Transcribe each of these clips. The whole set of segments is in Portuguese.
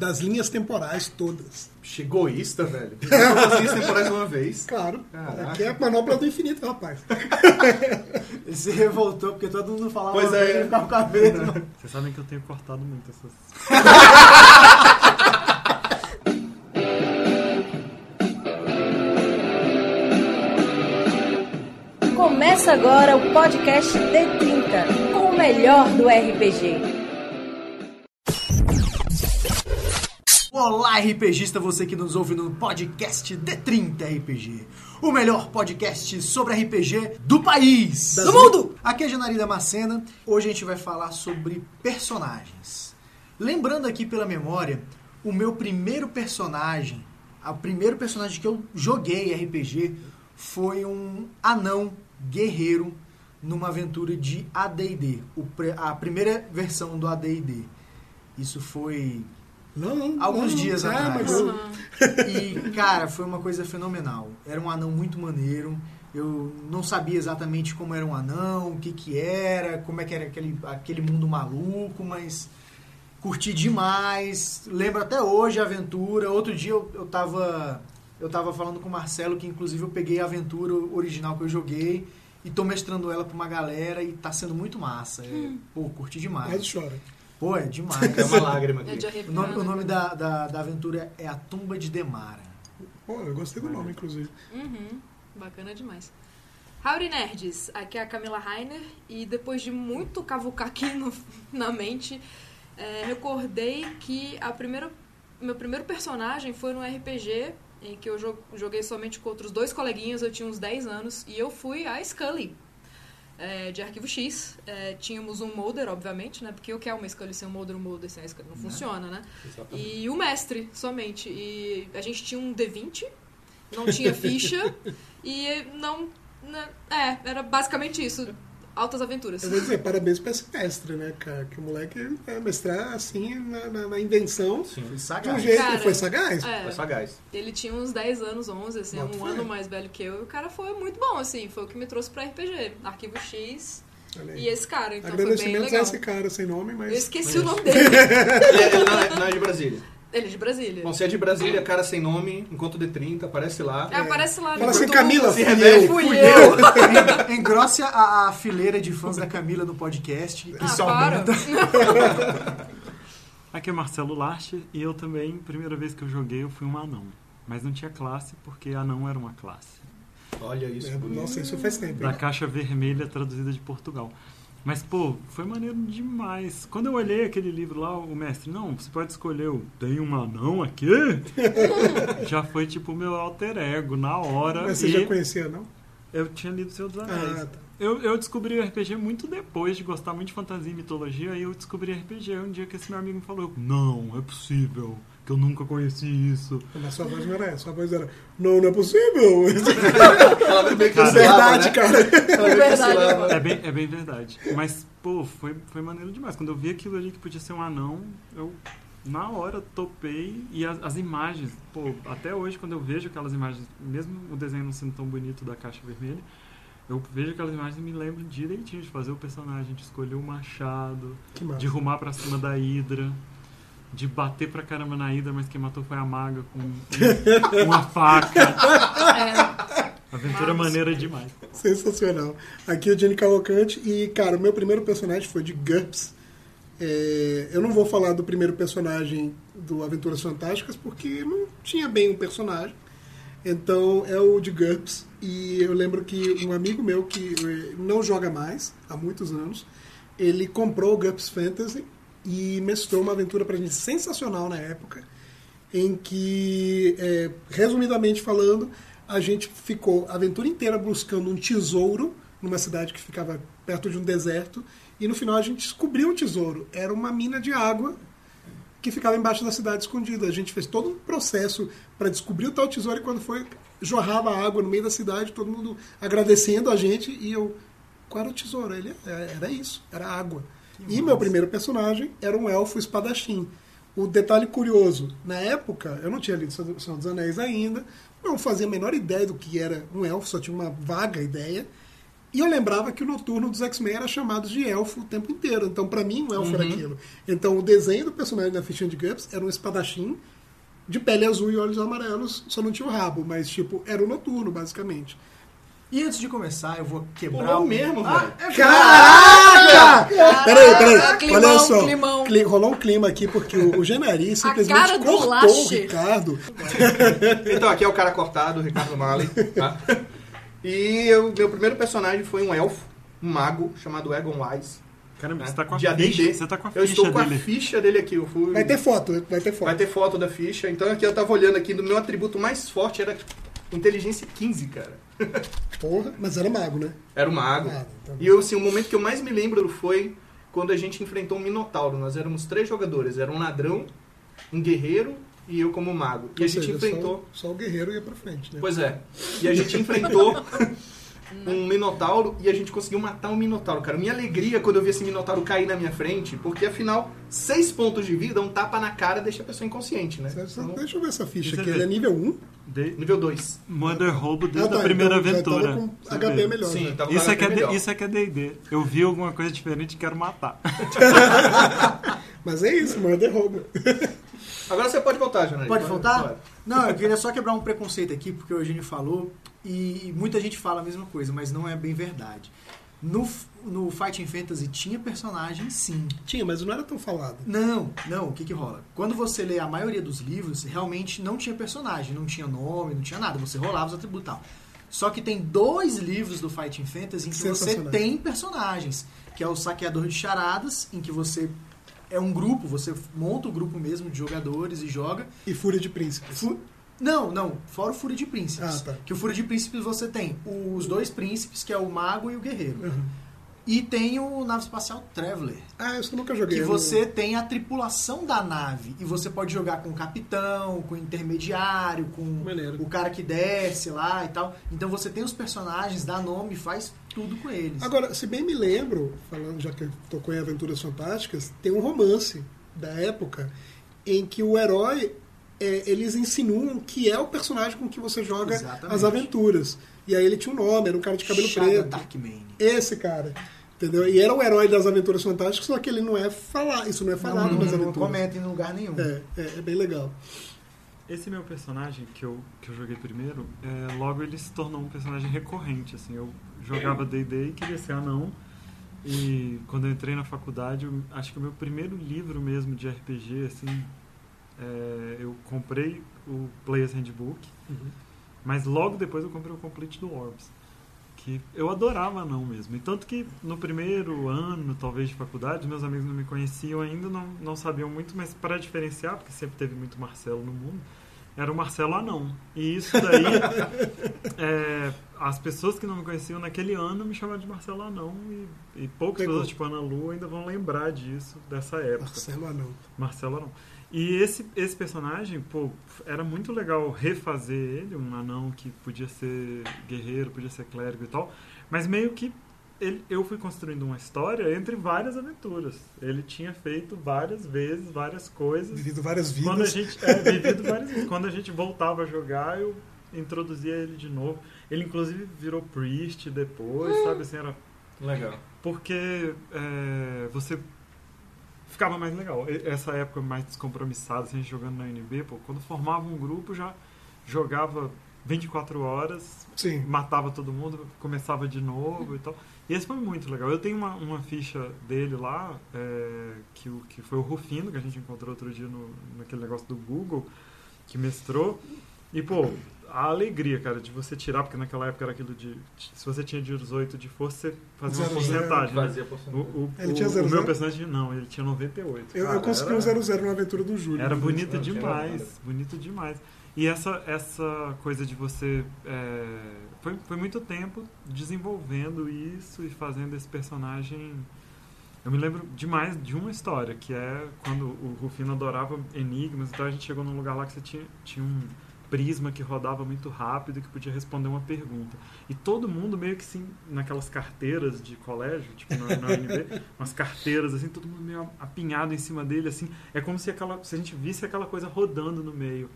das linhas temporais todas. Chegou egoísta, velho. Todas as linhas temporais de uma vez. Claro. Caraca. Aqui é a manopla do infinito, rapaz. Ele se revoltou porque todo mundo falava Pois é. ele ficava com a medo. Vocês sabem que eu tenho cortado muito essas. Começa agora o podcast D30, com o melhor do RPG. Olá, RPGista, você que nos ouve no podcast D30 RPG. O melhor podcast sobre RPG do país. do mundo! Aqui é a Janari Damascena. Hoje a gente vai falar sobre personagens. Lembrando aqui pela memória, o meu primeiro personagem, o primeiro personagem que eu joguei RPG foi um anão guerreiro numa aventura de AD&D, a primeira versão do AD&D. Isso foi Não, não. Alguns não, dias é, atrás. mas eu- e, cara, foi uma coisa fenomenal. Era um anão muito maneiro. Eu não sabia exatamente como era um anão, o que que era, como é que era aquele, aquele mundo maluco, mas curti demais. Lembro até hoje a aventura. Outro dia eu, eu tava eu tava falando com o Marcelo que inclusive eu peguei a aventura original que eu joguei e tô mestrando ela pra uma galera e tá sendo muito massa. É, pô, curti demais. Quase chora. Pô, é demais. É uma lágrima É de aqui. O nome, o arrepiar, nome né? da, da, da aventura é A Tumba de Demara. Pô, eu gostei do nome, inclusive. Uhum, bacana demais. Howdy Nerds, aqui é a Camila Rainer e depois de muito cavucar aqui no- na mente, é, recordei que a primeira, meu primeiro personagem foi no RPG em que eu jo- joguei somente com outros dois coleguinhas, eu tinha uns 10 anos, e eu fui a Scully, é, de Arquivo X. É, tínhamos um molder, obviamente, né? Porque o que é uma Scully sem um molder, um molder sem a Scully? Não funciona, né? Exatamente. E o mestre, somente. E a gente tinha um D20, não tinha ficha, e não. né, é, era basicamente isso. Altas aventuras. Eu vou dizer, parabéns pra esse mestre, né, cara? Que o moleque é mestrar assim na, na- na invenção Sim. Foi de um sagaz. jeito. Cara, foi sagaz. É, Foi sagaz. ele tinha uns 10 anos, 11, assim, Bota um fé. ano mais velho que eu. E o cara foi muito bom, assim. Foi o que me trouxe pra RPG. Arquivo X e esse cara. Então foi bem Agradecimentos a legal. esse cara sem nome, Eu mas. esqueci o nome dele. Ele, é- ele não, é, não é de Brasília. Ele é de Brasília. Bom, se é de Brasília, cara sem nome, enquanto D30, aparece lá. É, aparece lá no Fala assim, YouTube. Camila, Se eu. Fui eu. Engrosse a, a fileira de fãs da Camila no podcast. Ah, Isso para. aumenta. Aqui é Marcelo Larcher e eu também, primeira vez que eu joguei, eu fui um anão. Mas não tinha classe porque anão era uma classe. Olha isso. É. Nossa, isso faz tempo. Da hein? caixa vermelha traduzida de Portugal. Mas, pô, foi maneiro demais. Quando eu olhei aquele livro lá, o mestre, não, você pode escolher o Tem um anão aqui? já foi tipo o meu alter ego na hora. Mas você já conhecia, não? Eu tinha lido Senhor dos Anéis. Ah, tá. Eu, eu descobri o RPG muito depois de gostar muito de fantasia e mitologia, aí eu descobri RPG um dia que esse meu amigo me falou, não, é possível, que eu nunca conheci isso. Mas sua voz não era essa. Sua voz era. Não, não é possível. Ela que Verdade, né? cara. Que Verdade, mano. É bem, é bem verdade. Mas, pô, foi, foi maneiro demais. Quando eu vi aquilo ali que podia ser um anão, eu na hora topei e as, as imagens, pô, até hoje quando eu vejo aquelas imagens, mesmo o desenho não sendo tão bonito da caixa vermelha, eu vejo aquelas imagens e me lembro direitinho de fazer o personagem, de escolher o machado, de rumar pra cima da Hidra, de bater pra caramba na Hidra, mas quem matou foi a maga com um- uma faca. É, Aventura Massa. maneira demais. Sensacional. Aqui é o Jenny Cavalcante e, cara, o meu primeiro personagem foi de GURPS. É, eu não vou falar do primeiro personagem do Aventuras Fantásticas porque não tinha bem um personagem. Então é o de GURPS. E eu lembro que um amigo meu que eh, não joga mais há muitos anos, ele comprou o GURPS Fantasy e mestrou uma aventura pra gente sensacional na época em que, é, resumidamente falando, a gente ficou a aventura inteira buscando um tesouro numa cidade que ficava perto de um deserto, e no final a gente descobriu um tesouro. Era uma mina de água que ficava embaixo da cidade escondida. A gente fez todo um processo para descobrir o tal tesouro, e quando foi, jorrava água no meio da cidade, todo mundo agradecendo a gente, e eu, qual era o tesouro? Ele, "É, era isso, era água. E meu primeiro personagem era um elfo espadachim. O detalhe curioso, na época, eu não tinha lido Senhor dos Anéis ainda, não fazia a menor ideia do que era um elfo, só tinha uma vaga ideia. E eu lembrava que o noturno dos X-Men era chamado de elfo o tempo inteiro. Então, pra mim, um elfo era aquilo. Então, o desenho do personagem da fichinha de GURPS era um espadachim de pele azul e olhos amarelos, só não tinha o rabo, mas, tipo, era o noturno, basicamente. E antes de começar, eu vou quebrar Pô, o mesmo, Ah, velho. é Caraca! Peraí, peraí. climão, Olha só. climão. Cli- rolou um clima aqui porque o, o Genari simplesmente do cortou o Lache. Ricardo. Então, aqui é o cara cortado, o Ricardo Malley, tá? E eu- meu primeiro personagem foi um elfo, um mago, chamado Egon Wise. Caramba, né? você tá com a De AD&D. ficha. Você tá com a Eu ficha estou com dele. a ficha dele aqui. Eu fui... Vai ter foto, vai ter foto. Vai ter foto da ficha. Então aqui eu tava olhando aqui, no meu atributo mais forte era inteligência 15, cara. Porra, mas era mago, né? Era o mago. Bom. E eu, assim, o momento que eu mais me lembro foi quando a gente enfrentou um Minotauro. Nós éramos três jogadores. Era um ladrão, um guerreiro e eu como mago. E Ou a gente seja, enfrentou... Só, só o guerreiro ia pra frente, né? Pois é. E a gente enfrentou um Minotauro e a gente conseguiu matar um Minotauro, cara. Minha alegria quando eu vi esse Minotauro cair na minha frente, porque afinal, seis pontos de vida, um tapa na cara deixa a pessoa inconsciente, né? Então, Deixa eu ver essa ficha aqui. Ele é nível 1. De... nível 2. Mother roubo desde Ah, tá, a primeira então já aventura. tava com Você HP vê. melhor. Sim, né? tava Isso com é, que é melhor. isso é que é D&D. Eu vi alguma coisa diferente e quero matar. Mas é isso, murder roubo. Agora você pode voltar, Janari. Pode voltar? Não, eu queria só quebrar um preconceito aqui, porque o Eugênio falou, e muita gente fala a mesma coisa, mas não é bem verdade. No, no Fighting Fantasy tinha personagem, sim. Tinha, mas não era tão falado. Não, não, o que que rola? Quando você lê a maioria dos livros, realmente não tinha personagem, não tinha nome, não tinha nada, você rolava os atributos e tal. Só que tem dois livros do Fighting Fantasy em que você tem personagens, que é o Saqueador de Charadas, em que você é um grupo, você monta o grupo mesmo de jogadores e joga, E Fúria de Príncipes. Fu- Não, não, fora o Fúria de Príncipes. Ah, tá. Que o Fúria de Príncipes você tem os dois príncipes, que é o mago e o guerreiro. Uhum. E tem o nave espacial Traveler, Ah, isso eu nunca joguei. que você tem a tripulação da nave. E você pode jogar com o capitão, com o intermediário, com Maneiro. o cara que desce lá e tal. Então você tem os personagens, dá nome, faz tudo com eles. não- Agora, se bem me lembro, falando já que tocou em Aventuras Fantásticas, tem um romance da época em que o herói, é, eles insinuam que é o personagem com que você joga Exatamente. as aventuras. E aí ele tinha um nome, era um cara de cabelo Shada preto. Darkmane. Esse cara. Entendeu? E era o herói das aventuras fantásticas, só que ele não é falar, isso não é falado Não, nas não, não aventuras. comenta em lugar nenhum. É, é, é bem legal. Esse meu personagem que eu, que eu joguei primeiro, é, logo ele se tornou um personagem recorrente. Assim, eu jogava D&D e queria ser anão. E quando eu entrei na faculdade, eu, acho que o meu primeiro livro mesmo de RPG, assim, é, eu comprei o Player's Handbook, mas logo depois eu comprei o Complete do Orbs. Que eu adorava anão mesmo. E tanto que no primeiro ano, talvez, de faculdade, meus amigos não me conheciam ainda, não, não sabiam muito, mas para diferenciar, porque sempre teve muito Marcelo no mundo, era o Marcelo Anão. E isso daí, é, as pessoas que não me conheciam naquele ano me chamavam de Marcelo Anão. E, e poucas Pegou. pessoas, tipo Ana Lu, ainda vão lembrar disso, dessa época. Marcelo Anão. Marcelo Anão. E esse, esse personagem, pô, era muito legal refazer ele, um anão que podia ser guerreiro, podia ser clérigo e tal, mas meio que ele, eu fui construindo uma história entre várias aventuras. Ele tinha feito várias vezes, várias coisas. Vivido várias vidas. Quando a gente é, vivido várias vezes. Quando a gente voltava a jogar, eu introduzia ele de novo. Ele inclusive virou priest depois, sabe assim, era Legal. porque é, você ficava mais legal. Essa época mais descompromissada, assim, a gente jogando na UNB, pô, quando formava um grupo já jogava 24 horas, Sim. matava todo mundo, começava de novo e tal. E esse foi muito legal. Eu tenho uma, uma ficha dele lá, é, que, o, que foi o Rufino, que a gente encontrou outro dia no, naquele negócio do Google, que mestrou. E, pô, a alegria, cara, de você tirar, porque naquela época era aquilo de. Se você tinha 18 de força, você fazia uma Zero, zero. porcentagem. né? Fazia O, porcentagem. o, Ele o- tinha o zero, meu zero? personagem, não, ele tinha 98. Eu, Cara, eu consegui era- um 0-0 na aventura do Júlio. Era bonito Era demais, bacana. bonito demais. E essa, essa coisa de você. é, foi, foi muito tempo desenvolvendo isso e fazendo esse personagem. Eu me lembro demais de uma história, que é quando o Rufino adorava enigmas, então a gente chegou num lugar lá que você tinha, tinha um prisma que rodava muito rápido que podia responder uma pergunta. E todo mundo meio que sim, naquelas carteiras de colégio, tipo na, na UNB, umas carteiras assim, todo mundo meio apinhado em cima dele, assim. É como se, aquela, se a gente visse aquela coisa rodando no meio.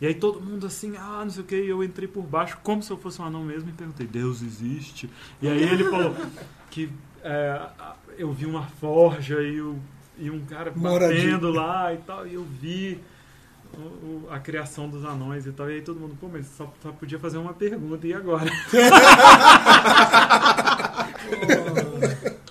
E aí todo mundo assim, ah, não sei o que, e eu entrei por baixo como se eu fosse um anão mesmo e perguntei, Deus existe? E aí ele falou que é, eu vi uma forja e, o, e um cara Moradia. batendo lá e tal, e eu vi o- a criação dos anões e tal, e aí todo mundo, pô, mas só, só podia fazer uma pergunta, e agora?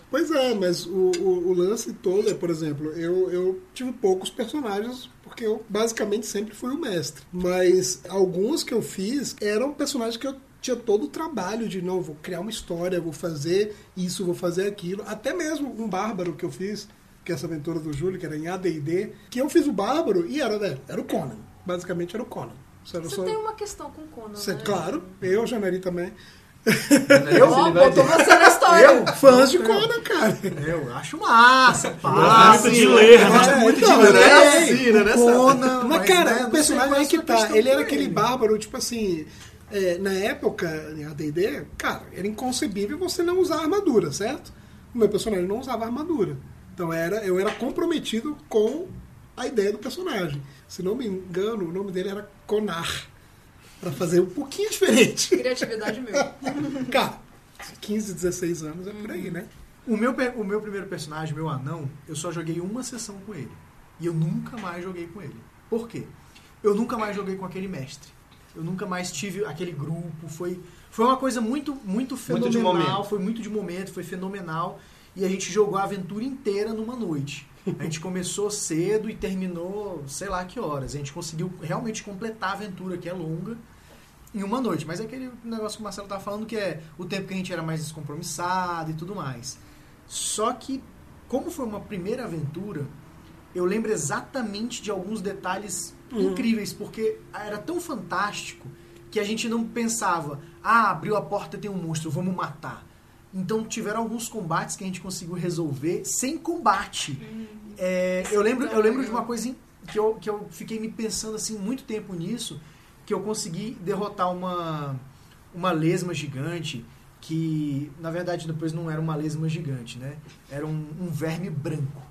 Pois é, mas o, o, o lance todo é, por exemplo, eu, eu tive poucos personagens porque eu basicamente sempre fui o mestre. Mas alguns que eu fiz eram personagens que eu tinha todo o trabalho de, não, vou criar uma história, vou fazer isso, vou fazer aquilo. Até mesmo um bárbaro que eu fiz, que é essa aventura do Júlio, que era em AD&D, que eu fiz o bárbaro e era, né, era o Conan. Basicamente era o Conan. Era Você só- tem uma questão com o Conan, Cê- né? Claro, eu, Janari também. Eu, Ó, botou você na história. Fãs de Conan, cara. Eu acho massa, Gosto pá. muito de ler, né? Gosto muito Então, de ler. é assim, né, nessa- Conan, Mas, cara, né, o personagem que é a sua tá. Ele era aquele ele. bárbaro, tipo assim. é, na época, em ADD, cara, era inconcebível você não usar armadura, certo? O meu personagem não usava armadura. Então era, eu era comprometido com a ideia do personagem. Se não me engano, o nome dele era Conar. Pra fazer um pouquinho diferente. Criatividade meu. Cara, 15, 16 anos é por aí, né? O meu, o meu primeiro personagem, meu anão, eu só joguei uma sessão com ele. E eu nunca mais joguei com ele. Por quê? Eu nunca mais joguei com aquele mestre. Eu nunca mais tive aquele grupo. Foi, foi uma coisa muito, muito Muito de fenomenal. momento. foi muito de momento, foi fenomenal. E a gente jogou a aventura inteira numa noite. A gente começou cedo e terminou, sei lá que horas. A gente conseguiu realmente completar a aventura, que é longa, em uma noite. Mas é aquele negócio que o Marcelo tava falando, que é o tempo que a gente era mais descompromissado e tudo mais. Só que, como foi uma primeira aventura, eu lembro exatamente de alguns detalhes incríveis, porque era tão fantástico que a gente não pensava, ah, abriu a porta e tem um monstro, vamos matar. Então tiveram alguns combates que a gente conseguiu resolver sem combate. É, eu lembro, eu lembro de uma coisa que eu, que eu fiquei me pensando assim muito tempo nisso, que eu consegui derrotar uma uma lesma gigante que na verdade depois não era uma lesma gigante, né? Era um, um verme branco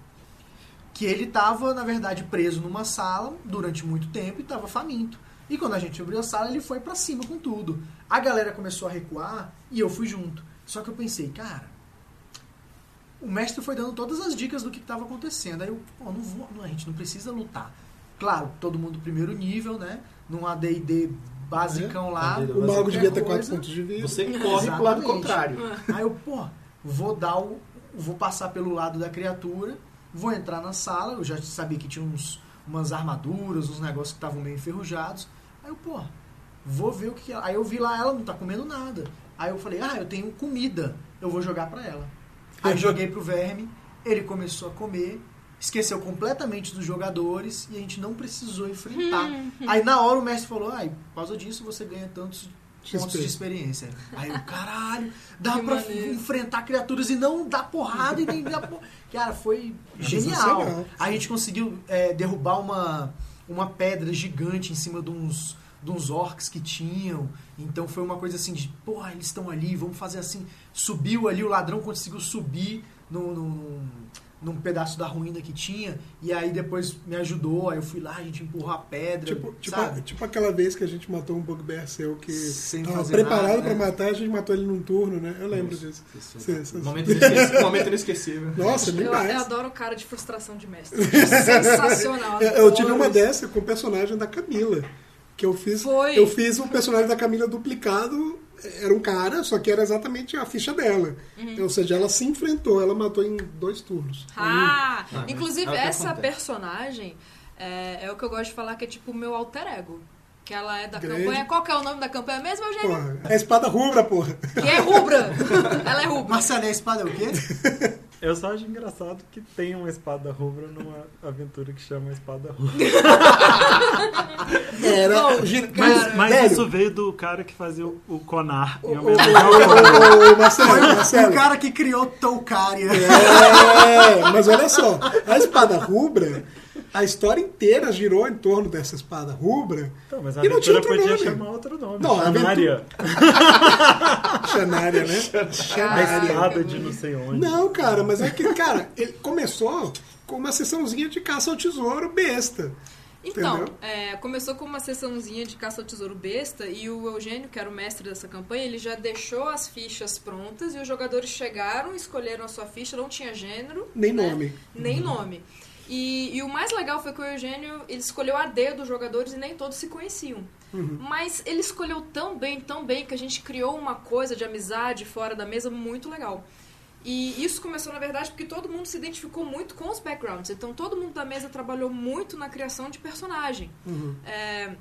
que ele estava na verdade preso numa sala durante muito tempo e estava faminto. E quando a gente abriu a sala ele foi pra cima com tudo. A galera começou a recuar e eu fui junto. Só que eu pensei, cara, o mestre foi dando todas as dicas do que estava acontecendo. Aí eu, pô, não vou, não, a gente não precisa lutar. Claro, todo mundo primeiro nível, né? Num AD&D basicão lá. AD&D O mago devia ter. 4 pontos de vida. Você corre pro lado contrário. Aí eu, pô, vou dar o. Vou passar pelo lado da criatura, vou entrar na sala, eu já sabia que tinha uns, umas armaduras, uns negócios que estavam meio enferrujados. Aí eu, pô, vou ver o que ela. Aí eu vi lá, ela não tá comendo nada. Aí eu falei, ah, eu tenho comida, eu vou jogar pra ela. Aí joguei pro verme, ele começou a comer, esqueceu completamente dos jogadores e a gente não precisou enfrentar. Aí na hora o mestre falou, ai, por causa disso você ganha tantos pontos de experiência. Aí eu, caralho, dá Que pra maneiro. enfrentar criaturas e não dar porrada e nem dar por... Cara, foi genial. sensacional. A gente conseguiu é, derrubar uma, uma pedra gigante em cima de uns, de uns orcs que tinham. Então foi uma coisa assim de, porra, eles estão ali, vamos fazer assim. Subiu ali, o ladrão conseguiu subir no, no- num pedaço da ruína que tinha. E aí depois me ajudou, aí eu fui lá, a gente empurrou a pedra. Tipo, tipo, sabe? tipo aquela vez que a gente matou um bugbear seu que Sem tava fazer preparado pra né? matar, a gente matou ele num turno, né? Eu lembro disso. Sim, sim. Momento inesquecível. Momento inesquecível. Nossa, Eu, demais. eu adoro o cara de frustração de mestre. Sensacional. Eu, eu tive uma isso. dessa com o personagem da Camila. Que eu fiz. Foi. Eu fiz o personagem da Camila duplicado. Era um cara, só que era exatamente a ficha dela. Uhum. Ou seja, ela se enfrentou, ela matou em dois turnos. Ah, Ah, inclusive é essa acontece. personagem é, é o que eu gosto de falar que é tipo o meu alter ego. Que ela é da Grande. campanha. Qual que é o nome da campanha mesmo, Eugênio? Porra, é a espada rubra, porra. Que é rubra. ela é rubra. Marcelo, e a espada é o quê? Eu só acho engraçado que tem uma espada rubra numa aventura que chama Espada Rubra. Era. Cara, Mas velho, isso veio do cara que fazia o, o Conar ao Conar. ô, ô, Marcelo, Marcelo. O cara que criou Toucaria. É, mas olha só, a espada rubra, a história inteira girou em torno dessa espada rubra. Então, mas a E não tinha outro podia nome. chamar outro nome. Não, a Chanária. Xanária, né? A Xanária. espada de não sei onde. Não, cara, mas é que, cara, ele começou com uma sessãozinha de caça ao tesouro besta. Então, é, começou com uma sessãozinha de caça ao tesouro besta e o Eugênio, que era o mestre dessa campanha, ele já deixou as fichas prontas e os jogadores chegaram, escolheram a sua ficha, não tinha gênero. Nem né? nome. Nem nome. E, e o mais legal foi que o Eugênio ele escolheu a dedo os jogadores e nem todos se conheciam. Mas ele escolheu tão bem, tão bem, que a gente criou uma coisa de amizade fora da mesa muito legal. E isso começou, na verdade, porque todo mundo se identificou muito com os backgrounds. Então, todo mundo da mesa trabalhou muito na criação de personagem. É,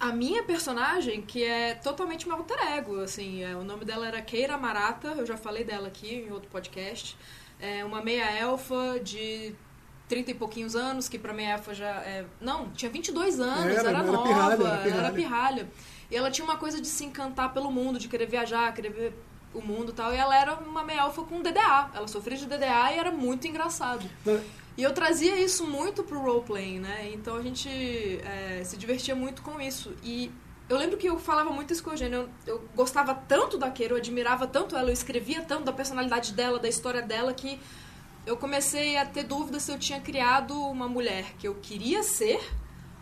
a minha personagem, que é totalmente meu alter ego, assim, é, o nome dela era Keira Marata, eu já falei dela aqui em outro podcast. É uma meia-elfa de 30 e pouquinhos anos, que pra meia-elfa já... É, não, tinha 22 anos, Era, era, era nova, pirralha, era era pirralha. pirralha. E ela tinha uma coisa de se encantar pelo mundo, de querer viajar, querer ver o mundo e tal. E ela era uma meia-elfa com DDA. Ela sofria de DDA e era muito engraçado. E eu trazia isso muito pro roleplaying, né? Então a gente é, se divertia muito com isso. E eu lembro que eu falava muito isso com a Eugênia. Eu, eu gostava tanto da Keira, eu admirava tanto ela, eu escrevia tanto da personalidade dela, da história dela, que eu comecei a ter dúvida se eu tinha criado uma mulher que eu queria ser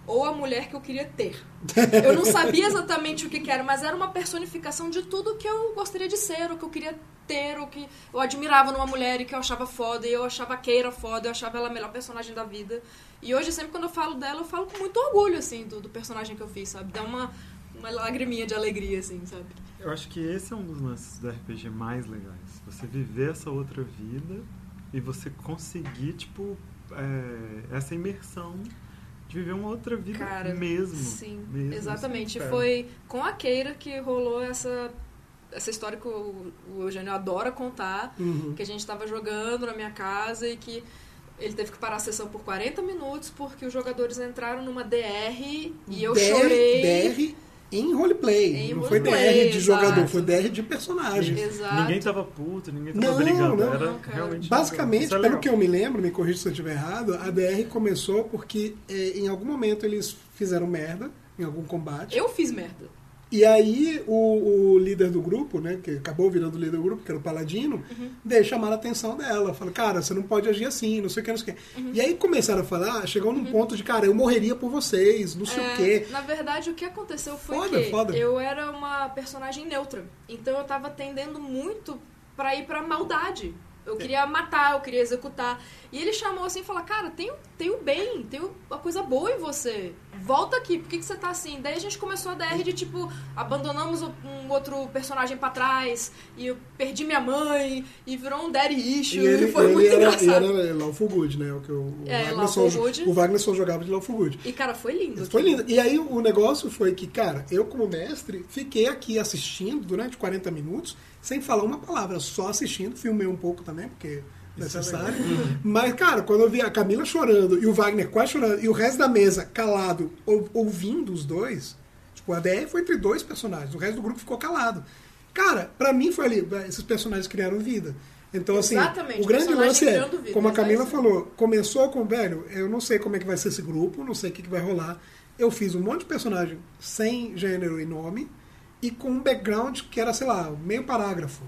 ou a mulher que eu queria ter. Eu não sabia exatamente o que, que era, mas era uma personificação de tudo que eu gostaria de ser, o que eu queria ter, o que eu admirava numa mulher e que eu achava foda, e eu achava a Keira foda, eu achava ela a melhor personagem da vida. E hoje, sempre quando eu falo dela, eu falo com muito orgulho, assim, do, do personagem que eu fiz, sabe? Dá uma, uma lagriminha de alegria, assim, sabe? Eu acho que esse é um dos lances do RPG mais legais. Você viver essa outra vida e você conseguir, tipo, é, essa imersão de viver uma outra vida Cara, mesmo. Sim, mesmo, exatamente. assim, Foi com a Keira que rolou essa, essa história que o, o Eugênio adora contar, Uhum. que a gente tava jogando na minha casa e que ele teve que parar a sessão por 40 minutos porque os jogadores entraram numa DR e eu DR, chorei. DR em roleplay. Em não foi roleplay, DR de jogador, exato. foi DR de personagem. Exato. Ninguém tava puto, ninguém tava Não, brigando. não, era não, realmente. Basicamente, é pelo que eu me lembro, me corrija se eu estiver errado, a DR começou porque eh, em algum momento eles fizeram merda em algum combate. Eu fiz merda. E aí o, o líder do grupo, né, que acabou virando o líder do grupo, que era o Paladino, Uhum. veio chamar a atenção dela. Falou, cara, você não pode agir assim, não sei o que, não sei o que. Uhum. E aí começaram a falar, chegou num ponto de, cara, eu morreria por vocês, não sei É, o quê. Na verdade, o que aconteceu foi Foda, que foda. eu era uma personagem neutra. Então eu tava tendendo muito pra ir pra maldade. Eu queria matar, eu queria executar. E ele chamou assim e falou: Cara, tem, o- tem o bem, tem uma coisa boa em você. Volta aqui, por que, que você tá assim? Daí a gente começou a DR de tipo: abandonamos um outro personagem pra trás, e eu perdi minha mãe, e virou um daddy issue, E ele, e foi ele muito era, engraçado. era Lawful Good, né? O que o, o É, Wagner só, Good. o Wagner só jogava de Lawful Good. E cara, foi lindo. Foi lindo. E aí o negócio foi que, cara, eu como mestre, fiquei aqui assistindo durante 40 minutos, sem falar uma palavra, só assistindo, filmei um pouco também, porque é necessário. Mas, cara, quando eu vi a Camila chorando e o Wagner quase chorando, e o resto da mesa calado, ou- ouvindo os dois, tipo, a DR foi entre dois personagens, o resto do grupo ficou calado. Cara, pra mim foi ali, esses personagens criaram vida. Então, assim, Exatamente, o grande lance é, vida, como a Camila é isso. falou, começou com, velho, eu não sei como é que vai ser esse grupo, não sei o que, que vai rolar. Eu fiz um monte de personagem sem gênero e nome e com um background que era, sei lá, meio parágrafo.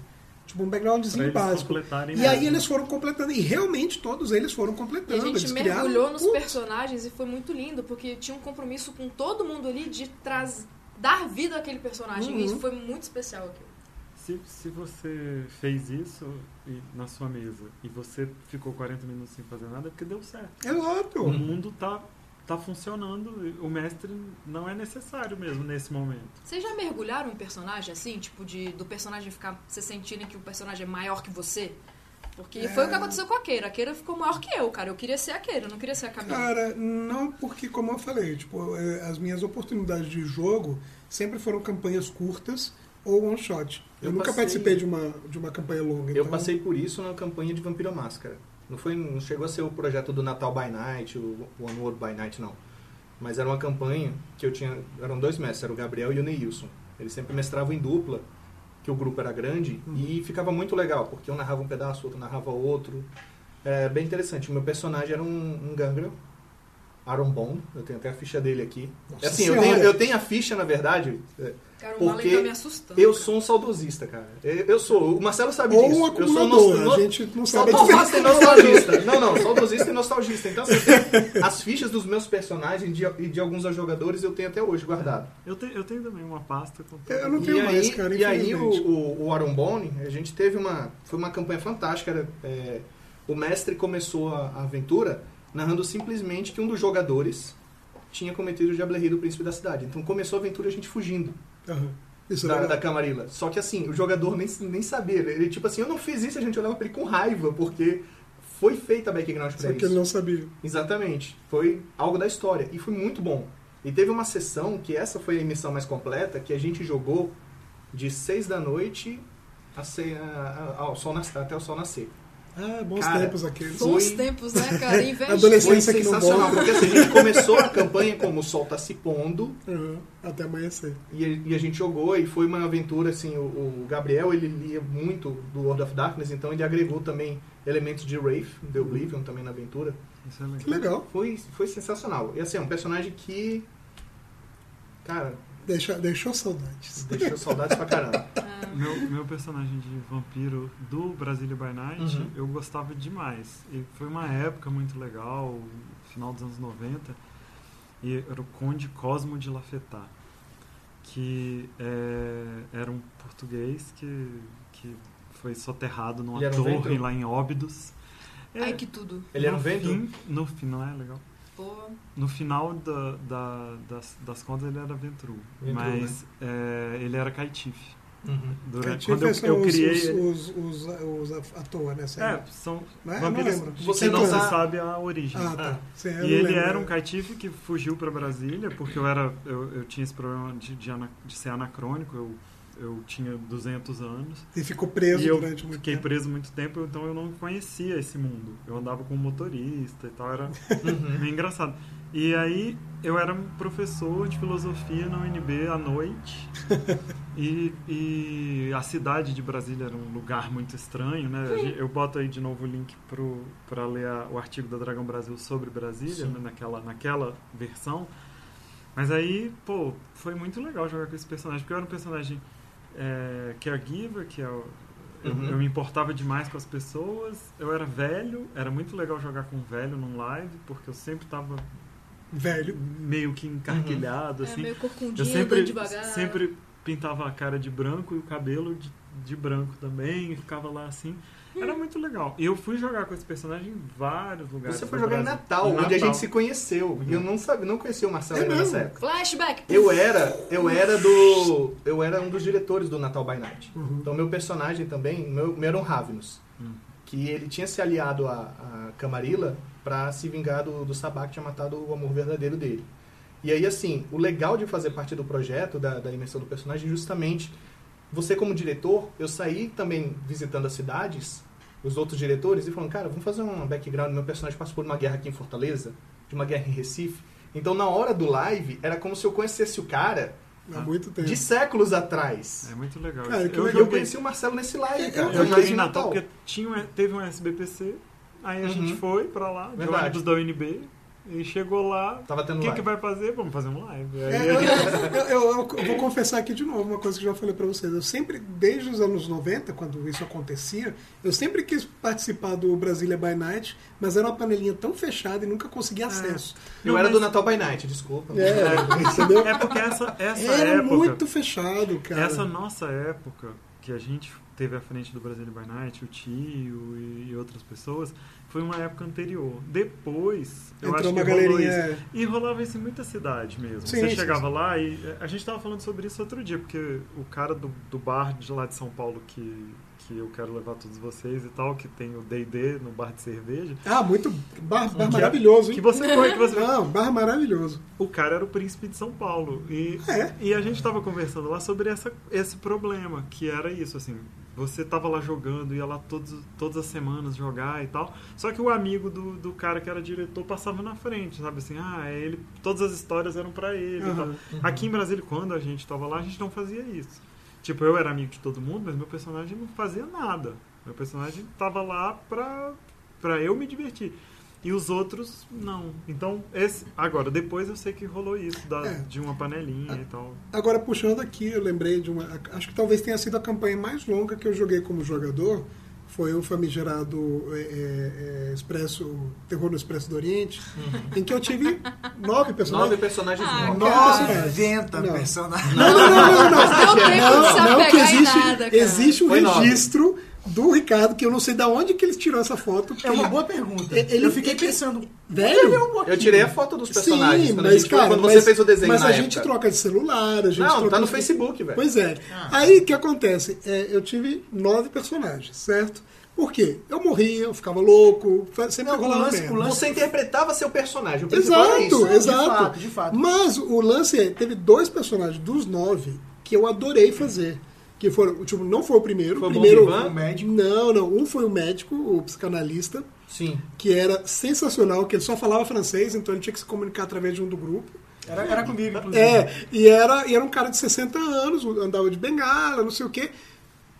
Tipo, um backgroundzinho básico. E aí mesmo. eles foram completando, e realmente todos eles foram E a completando. gente eles mergulhou criaram, nos Putz, personagens e foi muito lindo, porque tinha um compromisso com todo mundo ali de traz, dar vida àquele personagem. Uhum. E isso foi muito especial aqui. Se, se você fez isso e- na sua mesa e você ficou 40 minutos sem fazer nada, é porque deu certo. Exato. O mundo tá, tá funcionando, o mestre não é necessário mesmo nesse momento. Vocês já mergulharam em personagem assim? Tipo, de, do personagem ficar. Vocês sentirem que o personagem é maior que você? Porque É. foi o que aconteceu com a Keira. A Keira ficou maior que eu, cara. Eu queria ser a Keira, não queria ser a Camila. Cara, não porque, como eu falei, tipo, é, as minhas oportunidades de jogo sempre foram campanhas curtas ou one shot. Eu, Eu nunca passei- participei de uma, de uma campanha longa. Eu então- passei por isso na campanha de Vampiro à Máscara. Não, foi, não chegou a ser o projeto do Natal by Night, o One World by Night, não. Mas era uma campanha que eu tinha. Eram dois mestres, era o Gabriel e o Neilson. Eles sempre mestravam em dupla, que o grupo era grande, e ficava muito legal, porque um narrava um pedaço, outro narrava outro. É bem interessante. O meu personagem era um, um gangrel, Aaron Bond, eu tenho até a ficha dele aqui. Nossa assim, eu tenho, eu tenho a ficha, na verdade, é, Cara, o Porque tá me assustando. eu cara. sou um saudosista, cara. Eu eu sou, o Marcelo sabe Ou disso. um eu sou acumulador, nos- a gente não sabe Saudosista e nostalgista. Não, não, saudosista e nostalgista. Então, assim, as fichas dos meus personagens de- e de, alguns jogadores eu tenho até hoje guardado. Eu, tenho eu tenho também uma pasta com Eu não E tenho aí, mais, cara, e aí o, o, o Aaron Bone, a gente teve uma. Foi uma campanha fantástica. era, é, o mestre começou a, a aventura narrando simplesmente que um dos jogadores tinha cometido o Diablerri do príncipe da cidade. Então começou a aventura a gente fugindo Aham. Isso é da, legal. da Camarilla. Só que assim, o jogador nem, nem sabia. Ele, tipo assim, eu não fiz isso, a gente olhava pra ele com raiva, porque foi feita a background pra Só que isso. ele não sabia. Exatamente. Foi algo da história. E foi muito bom. E teve uma sessão, que essa foi a emissão mais completa, que a gente jogou de 6 da noite a a- a- ao sol nas- até o sol nascer. Ah, bons Cara, tempos aqueles. foi- Bons tempos, né, cara? Inveja. Adolescente. Foi Licença que não sensacional, porque assim, a gente começou a campanha como o sol tá se pondo, Aham, Até amanhecer. E, a- e a gente jogou e foi uma aventura assim, o, o Gabriel ele lia muito do World of Darkness, então ele agregou também elementos de Wraith, The Oblivion também na aventura. Isso é legal. Que legal. Foi, foi sensacional. E assim, é um personagem que cara, Deixa, deixou saudades. deixou saudades pra caramba. Meu, meu personagem de vampiro do Brasília by Night, Uhum. eu gostava demais. E foi uma época muito legal, final dos anos 90. E era o Conde Cosmo de Lafetá, que é, era um português que, que foi soterrado numa um torre lá em Óbidos. É, Ai, que tudo. Ele era um no vento? fim- no final, é legal. Pô, No final da, da- das, das contas ele era Ventru, Ventru, mas é, ele era caitife. Uhum. Durante, quando eu, eu criei os, os, os, os à toa, né? É, são Não é? Vampiros não lembro. Você não tá- sabe a origem. Ah, tá. Sim, eu E ele lembro. era um caitife que fugiu para Brasília, porque eu era eu, eu tinha esse problema de, de, ana- de ser anacrônico, eu, eu tinha 200 anos. E ficou preso e eu durante muito fiquei tempo. preso muito tempo, então eu não conhecia esse mundo. Eu andava com um motorista e tal, era meio engraçado. E aí eu era um professor de filosofia na UNB à noite. e, e a cidade de Brasília era um lugar muito estranho, né? Gente- Eu boto aí de novo o link para ler a- o artigo da Dragão Brasil sobre Brasília, Sim. né? naquela, naquela versão. Mas aí, pô, foi muito legal jogar com esse personagem, porque eu era um personagem é, caregiver, que é o- eu, Uhum. eu me importava demais com as pessoas. Eu era velho, era muito legal jogar com um velho num live, porque eu sempre tava Velho. meio que encarquilhado, é assim. meio Eu corcundinho, sempre, andando devagar. sempre pintava a cara de branco e o cabelo de, de branco também, e ficava lá assim. Era muito legal. E eu fui jogar com esse personagem em vários lugares. Você foi jogar em. Natal, Em onde a Natal. gente se conheceu. Eu não sabia, não conhecia o Marcelo É ainda nessa época. Flashback. Eu era, eu era do, eu era um dos diretores do Natal by Night. Uhum. Então meu personagem também, meu, meu era um Ravenous, Hum. que ele tinha se aliado a, a Camarilla para se vingar do, do Sabá que tinha matado o amor verdadeiro dele. E aí assim, o legal de fazer parte do projeto, da, da imersão do personagem, é justamente você como diretor, eu saí também visitando as cidades, os outros diretores, e falando, cara, vamos fazer um background, meu personagem passou por uma guerra aqui em Fortaleza, de uma guerra em Recife. Então na hora do live, era como se eu conhecesse o cara Há muito tempo. de séculos atrás. É muito legal. Cara, que eu, Eu, eu conheci o Marcelo nesse live, cara. eu em em Natal porque tinha um, teve um SBPC, aí a Uhum. gente foi pra lá, de Verdade. ônibus da UNB, e chegou lá. Tava tendo O que, live. que vai fazer? Vamos fazer um live. Aí É, a eu, eu- eu- eu vou confessar aqui de novo uma coisa que eu já falei pra vocês. Eu sempre, desde os anos 90, quando isso acontecia, eu sempre quis participar do Brasília by Night, mas era uma panelinha tão fechada e nunca conseguia acesso. Eu Não, era mas- do Natal by Night, desculpa. É, entendeu? É porque essa, essa Era época. muito fechado, cara. Essa nossa época, que a gente teve à frente do Brasil by Night, o Tio e, e outras pessoas, foi uma época anterior. Depois, eu Entrou acho uma que rolou galerinha. isso. E rolava isso em muita cidade mesmo. Sim, Você sim, chegava sim. lá e eh, a gente estava falando sobre isso outro dia, porque o cara do, do bar de lá de São Paulo que, que eu quero levar todos vocês e tal, que tem o D&D no bar de cerveja, Ah, muito. Bar, bar Que- maravilhoso, que hein? você foi, que você Não, bar maravilhoso. o cara era o príncipe de São Paulo. E, É. e a gente estava conversando lá sobre essa, esse problema, que era isso, assim, você estava lá jogando, ia lá todos, todas as semanas jogar e tal, só que o amigo do, do cara que era diretor passava na frente, sabe assim, ah, é ele, todas as histórias eram para ele e tal. Aham. Aqui em Brasília, quando a gente estava lá, a gente não fazia isso. Tipo, eu era amigo de todo mundo, mas meu personagem não fazia nada. Meu personagem tava lá pra, pra eu me divertir. E os outros não. Então, esse, agora, depois eu sei que rolou isso, da- É. de uma panelinha e tal. Agora, puxando aqui, eu lembrei de uma. Acho que talvez tenha sido a campanha mais longa que eu joguei como jogador. Foi o famigerado é, é, é, Expresso, Terror no Expresso do Oriente, em que eu tive nove personagens. Nove personagens Ah, novos. cara. 90 Não. personagens. Não, não, não, não, não. Não tem como se Não, não, apegar que em existe, nada, cara. existe um Foi nove. registro do Ricardo, que eu não sei de onde que eles tirou essa foto. É uma ele- boa pergunta. Ele- eu fiquei ele- pensando, Velho? Eu tirei a foto dos personagens Sim, quando, mas, gente, cara, quando mas, você fez o desenho mas na a época. gente troca de celular, a gente Não, troca tá no de- Facebook, velho. Pois é. Ah. Aí o que acontece? É, eu tive nove personagens, certo? Por quê? Eu morria, eu ficava louco, sempre Não, o rolava lance- merda. o lance- Você interpretava seu personagem. O Exato, isso. exato. fato, de fato. Mas o lance é, teve dois personagens dos nove que eu adorei fazer. Que foram, tipo, não foi o primeiro. Foi primeiro. Vivant? o médico. Não, não. Um foi o médico, o psicanalista, Sim. que era sensacional, que ele só falava francês, então ele tinha que se comunicar através de um do grupo. Era, era comigo, inclusive. É, e era, e era um cara de 60 anos, andava de bengala, não sei o quê.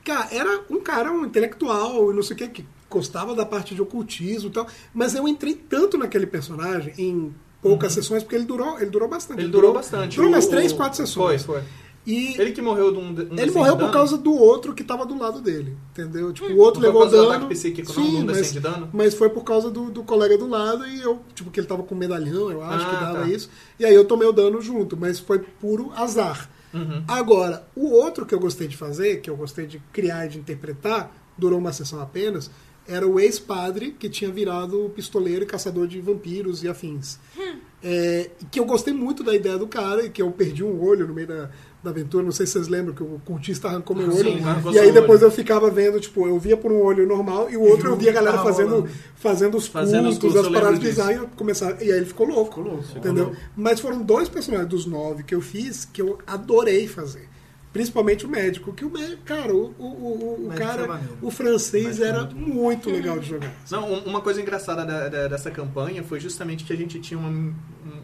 Cara, era um cara, um intelectual, e não sei o quê, que gostava da parte de ocultismo e tal. Mas eu entrei tanto naquele personagem em poucas sessões, porque ele durou, ele durou bastante. Ele durou bastante. Durou umas três, quatro sessões. Foi, foi. E Ele que morreu de um, de um ele morreu de por dano? causa do outro que tava do lado dele, entendeu? Tipo, o outro Não levou dano. ataque psíquico, não? De um mas, de dano? mas foi por causa do, do colega do lado e eu, tipo, que ele tava com medalhão, eu acho Ah, que dava tá. isso. E aí eu tomei o dano junto, mas foi puro azar. Uhum. Agora, o outro que eu gostei de fazer, que eu gostei de criar e de interpretar, durou uma sessão apenas, era o ex-padre que tinha virado pistoleiro e caçador de vampiros e afins. É, que eu gostei muito da ideia do cara e que eu perdi um olho no meio da, da aventura. Não sei se vocês lembram que o cultista arrancou meu Sim, olho. arrancou E aí depois olho. eu ficava vendo, tipo, eu via por um olho normal e o outro eu via a galera fazendo, fazendo os Fazendo cultos, as paradas lembro disso. bizarras e e aí ele ficou louco. Ficou louco. Entendeu? Mas foram dois personagens dos nove que eu fiz que eu adorei fazer. Principalmente o médico, que o médico, cara, o, o, o, o cara, o francês foi era muito legal de jogar. Não, um- uma coisa engraçada da- da- dessa campanha foi justamente que a gente tinha uma, um- um-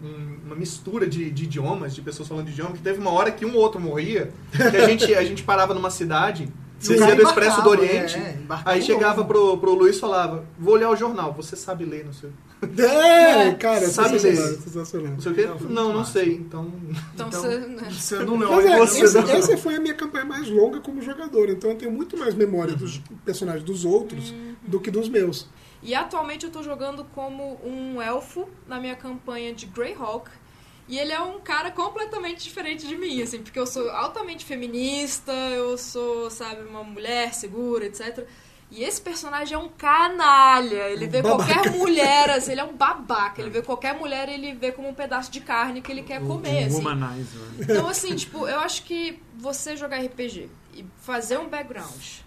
uma mistura de, de idiomas, de pessoas falando de idioma, que teve uma hora que um ou outro morria, que a gente, a gente parava numa cidade, descia do Expresso do embarcava, Oriente, é, aí chegava pro, pro Luiz e falava, vou olhar o jornal, você sabe ler, não sei, É, cara, Sabe ler. sensacional. não sei o quê? Não, Não, sei, então... Então, Então, você. né? Você não leu Mas é, você essa, não- essa foi a minha campanha mais longa como jogador, então eu tenho muito mais memória dos personagens dos outros do que dos meus. E atualmente eu tô jogando como um elfo na minha campanha de Greyhawk. E ele é um cara completamente diferente de mim, assim, porque eu sou altamente feminista, eu sou, sabe, uma mulher segura, etc. E esse personagem é um canalha. Ele vê Babaca. qualquer mulher, assim, ele é um babaca. Ele vê qualquer mulher, ele vê como um pedaço de carne que ele quer comer, Um assim. Então, assim, tipo, eu acho que você jogar RPG e fazer um background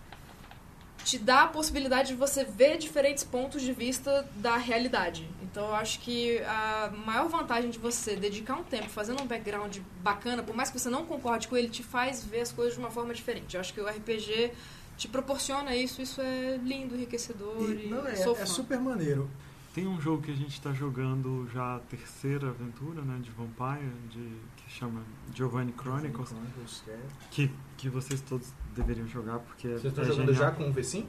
te dá a possibilidade de você ver diferentes pontos de vista da realidade. Então, eu acho que a maior vantagem de você dedicar um tempo fazendo um background bacana, por mais que você não concorde com ele, te faz ver as coisas de uma forma diferente. Eu acho que o RPG te proporciona isso, isso é lindo, enriquecedor e, E, não, é, é super maneiro. Tem um jogo que a gente tá jogando já a terceira aventura, né, de Vampire, de, que chama Giovanni Chronicles, que, que vocês todos deveriam jogar, porque Vocês é estão jogando genial. já com o V5?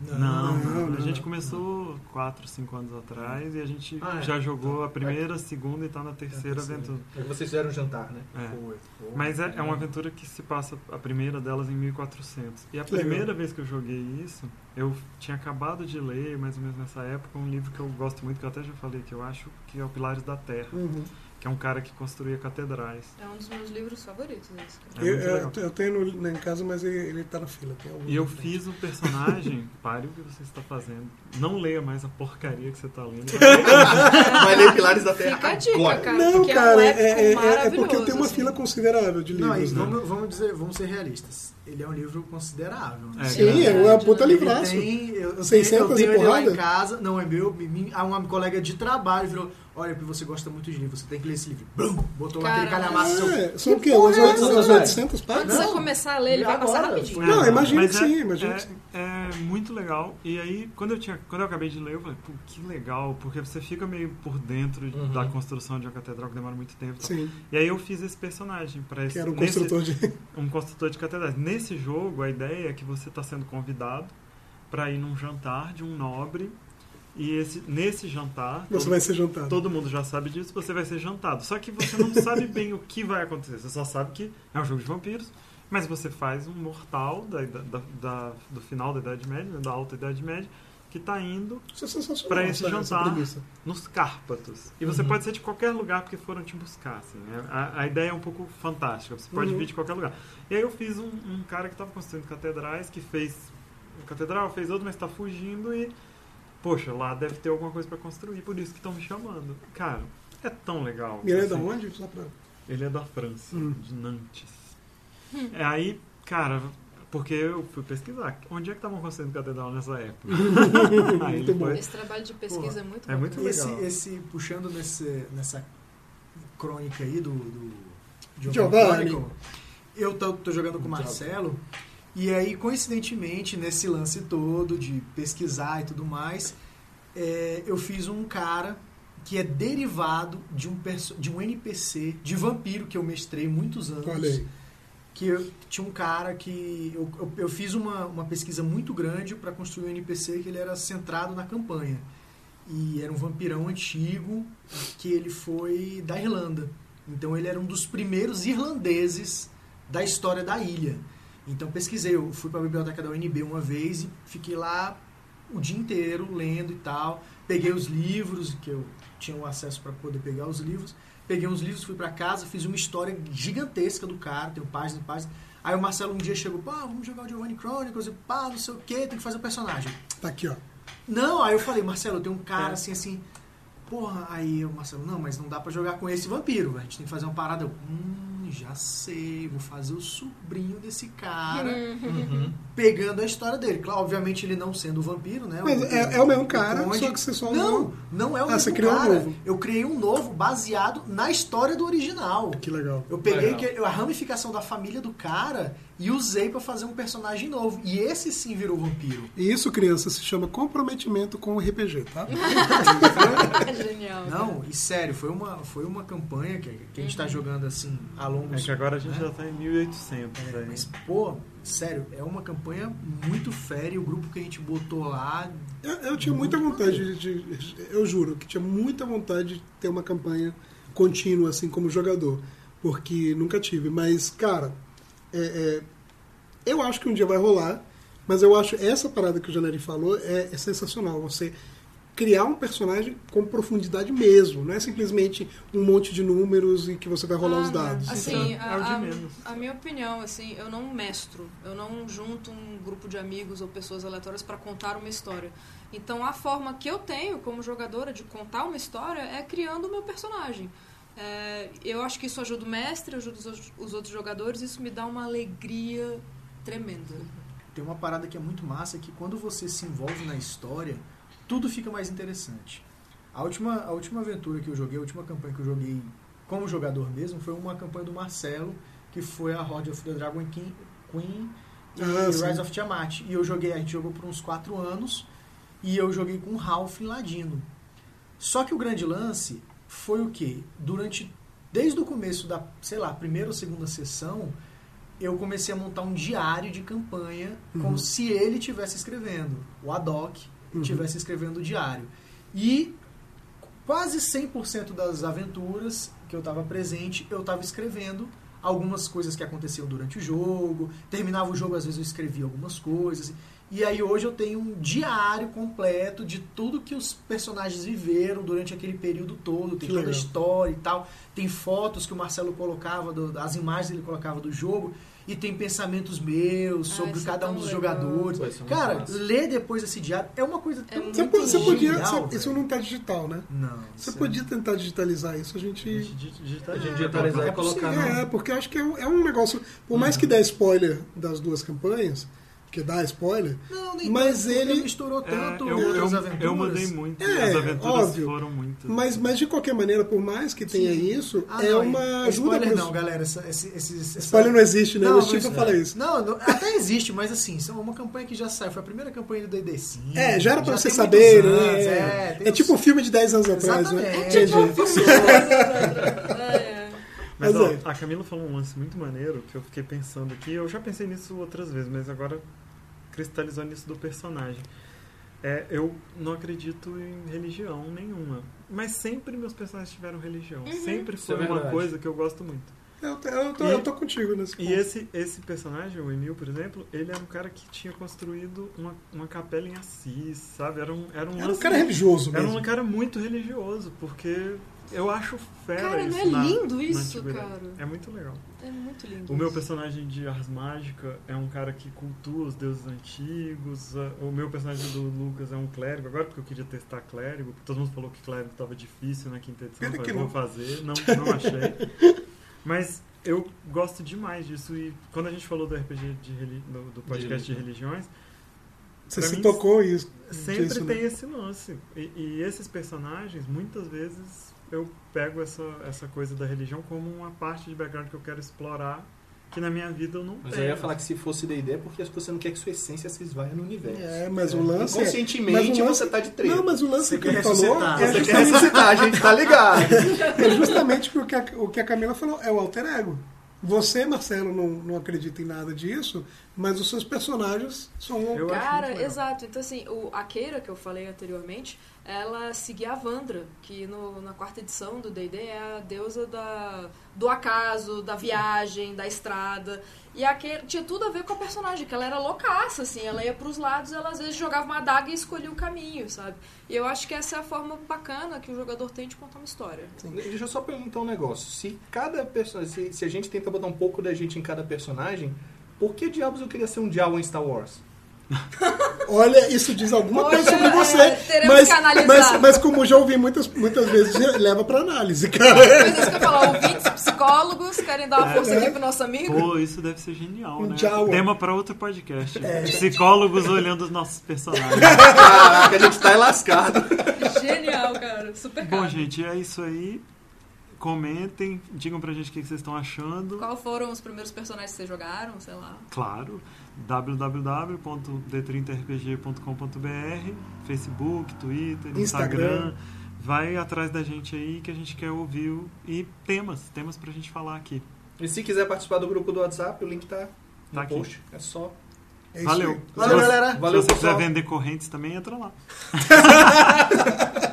Não, Não, não, não, a gente começou 4, 5 anos atrás e a gente Ah, é. já jogou a primeira, a segunda e tá na terceira terceira. aventura. É que vocês fizeram um jantar, né? É. Foi, foi. Mas é, é uma aventura que se passa a primeira delas em 1400. E a Que legal. primeira vez que eu joguei isso, eu tinha acabado de ler, mais ou menos nessa época, um livro que eu gosto muito, que eu até já falei, que eu acho que é o Pilares da Terra, Uhum. Que é um cara que construía catedrais. É um dos meus livros favoritos, esse, cara. É eu, eu- eu tenho no, em casa, mas ele, ele tá na fila. E eu frente. fiz um personagem, pare o que você está fazendo. Não leia mais a porcaria que você está lendo. Vai ler Pilares da Terra Fica a dica, cara. Não, porque cara, é um é, é- é- é porque eu tenho uma assim. fila considerável de Não, livros. né? vamos, vamos dizer, vamos ser realistas. Ele é um livro considerável. né? É, Sim, é uma puta Ele livraço. tem, eu, eu 600 tenho, eu tenho e ele lá porrada? em casa, não é meu, me- me- ah, uma colega de trabalho virou, olha, você gosta muito de livro, você tem que ler esse livro. Brum, botou aquele Caramba. calhamaço seu. É, são o quê? Umas é oito- essa, umas velho? 800 páginas? Antes de começar a ler, ele vai passar Agora, rapidinho. foi- Não, imagino Mas que é- sim, imagino é, que sim. É muito legal. E aí, quando eu, tinha, quando eu acabei de ler, eu falei, pô, que legal, porque você fica meio por dentro Uhum. da construção de uma catedral que demora muito tempo. e tal. Sim, E aí eu fiz esse personagem para esse que era um nesse- construtor de... um construtor de catedrais. Nesse jogo, a ideia é que você está sendo convidado para ir num jantar de um nobre E esse, nesse jantar, Você todo, vai ser jantado. todo mundo já sabe disso, você vai ser jantado. Só que você não sabe bem o que vai acontecer. Você só sabe que é um jogo de vampiros, mas você faz um mortal da, da- da- do final da Idade Média, né, da Alta Idade Média, que está indo é. Pra esse jantar. nos Cárpatos. E você Uhum. pode ser de qualquer lugar porque foram te buscar. Assim, né? a, a ideia é um pouco fantástica. Você pode Uhum. vir de qualquer lugar. E aí eu fiz um, um cara que estava construindo catedrais, que fez uma catedral, fez outro, mas está fugindo e. Poxa, lá deve ter alguma coisa para construir, por isso que estão me chamando. Cara, é tão legal. E ele é da assim. onde? Só pra... Ele é da França, Hum. de Nantes. É aí, cara, porque eu fui pesquisar. Onde é que estavam construindo catedral nessa época? aí Muito bom. foi- Esse trabalho de pesquisa é muito é muito bacana. Esse, legal. esse puxando nesse, nessa crônica aí do, do Giovanni. Eu tô, tô jogando com o Marcelo e aí coincidentemente nesse lance todo de pesquisar e tudo mais, é, eu fiz um cara que é derivado de um, de um NPC de vampiro que eu mestrei muitos anos. Aí. que eu, tinha um cara que eu, eu, eu fiz uma, uma pesquisa muito grande para construir um NPC que ele era centrado na campanha. E era um vampirão antigo que ele foi da Irlanda. Então ele era um dos primeiros irlandeses da história da ilha então pesquisei eu fui para a biblioteca da UNB uma vez e fiquei lá o dia inteiro lendo e tal peguei os livros que eu tinha o acesso para poder pegar os livros peguei uns livros, fui pra casa, fiz uma história gigantesca do cara, tenho páginas e páginas. Aí o Marcelo um dia chegou, pá, vamos jogar o Giovanni Chronicles, e pá, não sei o que, tem que fazer o personagem. Tá aqui, ó. Não, aí eu falei, Marcelo, eu tenho um cara É. assim, assim, porra, aí o Marcelo, não, mas não dá pra jogar com esse vampiro, a gente tem que fazer uma parada. Eu, hum, já sei, vou fazer o sobrinho desse cara, Uhum. pegando a história dele. Claro, obviamente ele não sendo o vampiro, né? Mas é, é o mesmo cara, só que você só Não, não é o Ah, mesmo você criou um cara. novo. Eu criei um novo baseado na história do original. Que legal. Eu peguei Legal. que- a ramificação da família do cara e usei pra fazer um personagem novo. E esse sim virou vampiro. E isso, criança, se chama comprometimento com o RPG, tá? Genial. Não, e sério, foi uma, foi uma campanha que, que a gente tá jogando assim a longo É que agora a gente né? já tá em 1800. É, aí. mas, pô, sério, é uma campanha muito férrea. O grupo que a gente botou lá. Eu, eu tinha muita vontade de, de- Eu juro que tinha muita vontade de ter uma campanha contínua, assim, como jogador. Porque nunca tive. Mas, cara, é, é, eu acho que um dia vai rolar. Mas eu acho essa parada que o Janeri falou é, é sensacional. Você criar um personagem com profundidade mesmo. Não é simplesmente um monte de números e que você vai rolar Ah, os dados. Assim, É a, a- a minha opinião, assim, eu não mestro, eu não junto um grupo de amigos ou pessoas aleatórias para contar uma história. Então, a forma que eu tenho como jogadora de contar uma história é criando o meu personagem. É, eu acho que isso ajuda o mestre, ajuda os, outros- os outros jogadores, isso me dá uma alegria tremenda. Tem uma parada que é muito massa que quando você se envolve na história, tudo fica mais interessante. A última, a última aventura que eu joguei, a última campanha que eu joguei como jogador mesmo, foi uma campanha do Marcelo, que foi a Horde of the Dragon King, Queen e Ah. Rise of Tiamat. E eu joguei, a gente jogou por uns quatro anos, e eu joguei com o Ralph Ladino. Só que o grande lance foi o quê? Durante, desde o começo da, sei lá, primeira ou segunda sessão, eu comecei a montar um diário de campanha, como se ele estivesse escrevendo, o Adoc estivesse escrevendo o diário. E quase 100% das aventuras que eu estava presente, eu estava escrevendo algumas coisas que aconteciam durante o jogo, terminava o jogo, às vezes eu escrevia algumas coisas. E aí hoje eu tenho um diário completo de tudo que os personagens viveram durante aquele período todo, tem Que toda a legal. história e tal, tem fotos que o Marcelo colocava, do- as imagens que ele colocava do jogo, e tem pensamentos meus Ah, sobre é cada um dos legal. jogadores. Pô, é Cara, massa. ler depois esse diário é uma coisa É tão muito Você, podia. genial, você- isso não tá digital, né? Não. Você é- podia tentar digitalizar isso. A gente. A gente digita- A gente É, digitalizar é e colocar. É, porque eu acho que é um, é um negócio. Por mais que dê spoiler das duas campanhas, que dá spoiler, Não, nem Mas tanto, ele- misturou É, tanto eu, eu, outras aventuras. eu mudei muito. É, As aventuras óbvio. foram muitas. mas, mas de qualquer maneira, por mais que tenha Sim. isso, Ah, é não, uma ajuda Spoiler pros- não, galera. Essa, esse, esses, essa- Spoiler não existe, né? Não, o Steve fala isso. Não, não, até existe, mas assim, são uma campanha que já saiu. Foi a primeira campanha do D&D 5. É, já era pra você saber, muitos anos, né? É, tem É uns- tipo um filme de 10 anos atrás, né? É tipo um. É, é. Mas, Mas ó, é. a Camila falou um lance muito maneiro que eu fiquei pensando aqui. Eu já pensei nisso outras vezes, mas agora cristalizou nisso do personagem. É, eu não acredito em religião nenhuma. Mas sempre meus personagens tiveram religião. Sempre Isso é foi uma coisa que eu gosto muito. Eu, eu, tô, E- eu tô contigo nesse E ponto. esse, esse personagem, o Emil, por exemplo, ele era um cara que tinha construído uma, uma capela em Assis, sabe? Era um, era um, Era um lance- cara religioso Era mesmo. um cara muito religioso, porque eu acho fera Cara, isso não é na- lindo na isso, cara? É muito legal. É muito lindo. O meu isso. personagem de Ars Mágica é um cara que cultua os deuses antigos. O meu personagem do Lucas é um clérigo. Agora porque eu queria testar clérigo. Todo mundo falou que clérigo estava difícil na quinta edição. Eu que falei, não. vou fazer. Não, não achei. Mas eu gosto demais disso. E quando a gente falou do RPG de do, do podcast de, religiões, Você pra se mim, tocou isso. sempre disso, tem né? esse lance. E, e esses personagens, muitas vezes, eu pego essa, essa coisa da religião como uma parte de background que eu quero explorar, que na minha vida eu não Mas tenho. eu ia falar que se fosse D&D é porque você não quer que sua essência se esvaia no universo. É, mas o lance é... Conscientemente mas o lance- você tá de treta. Não, mas o lance Você que ele falou é Você quer justamente, ressuscitar, a gente tá ligado. é justamente o que, a, o que a Camila falou, é o alter ego. Você, Marcelo, não, não acredita em nada disso, mas os seus personagens são... Eu Cara, exato. Então, assim, o, a Keira, que eu falei anteriormente, ela seguia a Vandra, que no- na quarta edição do D&D é a deusa da, do acaso, da viagem, da estrada. E tinha tudo a ver com a personagem, que ela era loucaça, assim. Ela ia pros lados, ela às vezes jogava uma adaga e escolhia o caminho, sabe? E eu acho que essa é a forma bacana que o jogador tem de contar uma história. Deixa eu só perguntar um negócio. Se cada personagem, se, se a gente tenta botar um pouco da gente em cada personagem, por que diabos eu queria ser um diabo em Star Wars? Olha, isso diz alguma Olha, coisa sobre é, você. teremos mas, que analisar. mas, mas como já ouvi muitas, muitas vezes, leva pra análise, cara. Mas isso que eu falo, ouvintes, psicólogos, querem dar uma força aqui pro nosso amigo? Pô, isso deve ser genial, Um né? Jawa. Tema para outro podcast. É. Psicólogos olhando os nossos personagens. Caraca, a gente tá lascado. Genial, cara. Super Bom, caro. gente, é isso aí. Comentem, digam pra gente o que vocês estão achando. Qual foram os primeiros personagens que vocês jogaram? Sei lá. Claro, www.d30rpg.com.br, Facebook, Twitter, Instagram. Instagram. Vai atrás da gente aí que a gente quer ouvir o- e temas, temas pra gente falar aqui. E se quiser participar do grupo do WhatsApp, o link tá no Tá aqui. post. É só. É isso Valeu. aí. Valeu, galera. Valeu, Se você pessoal. quiser vender correntes também, entra lá.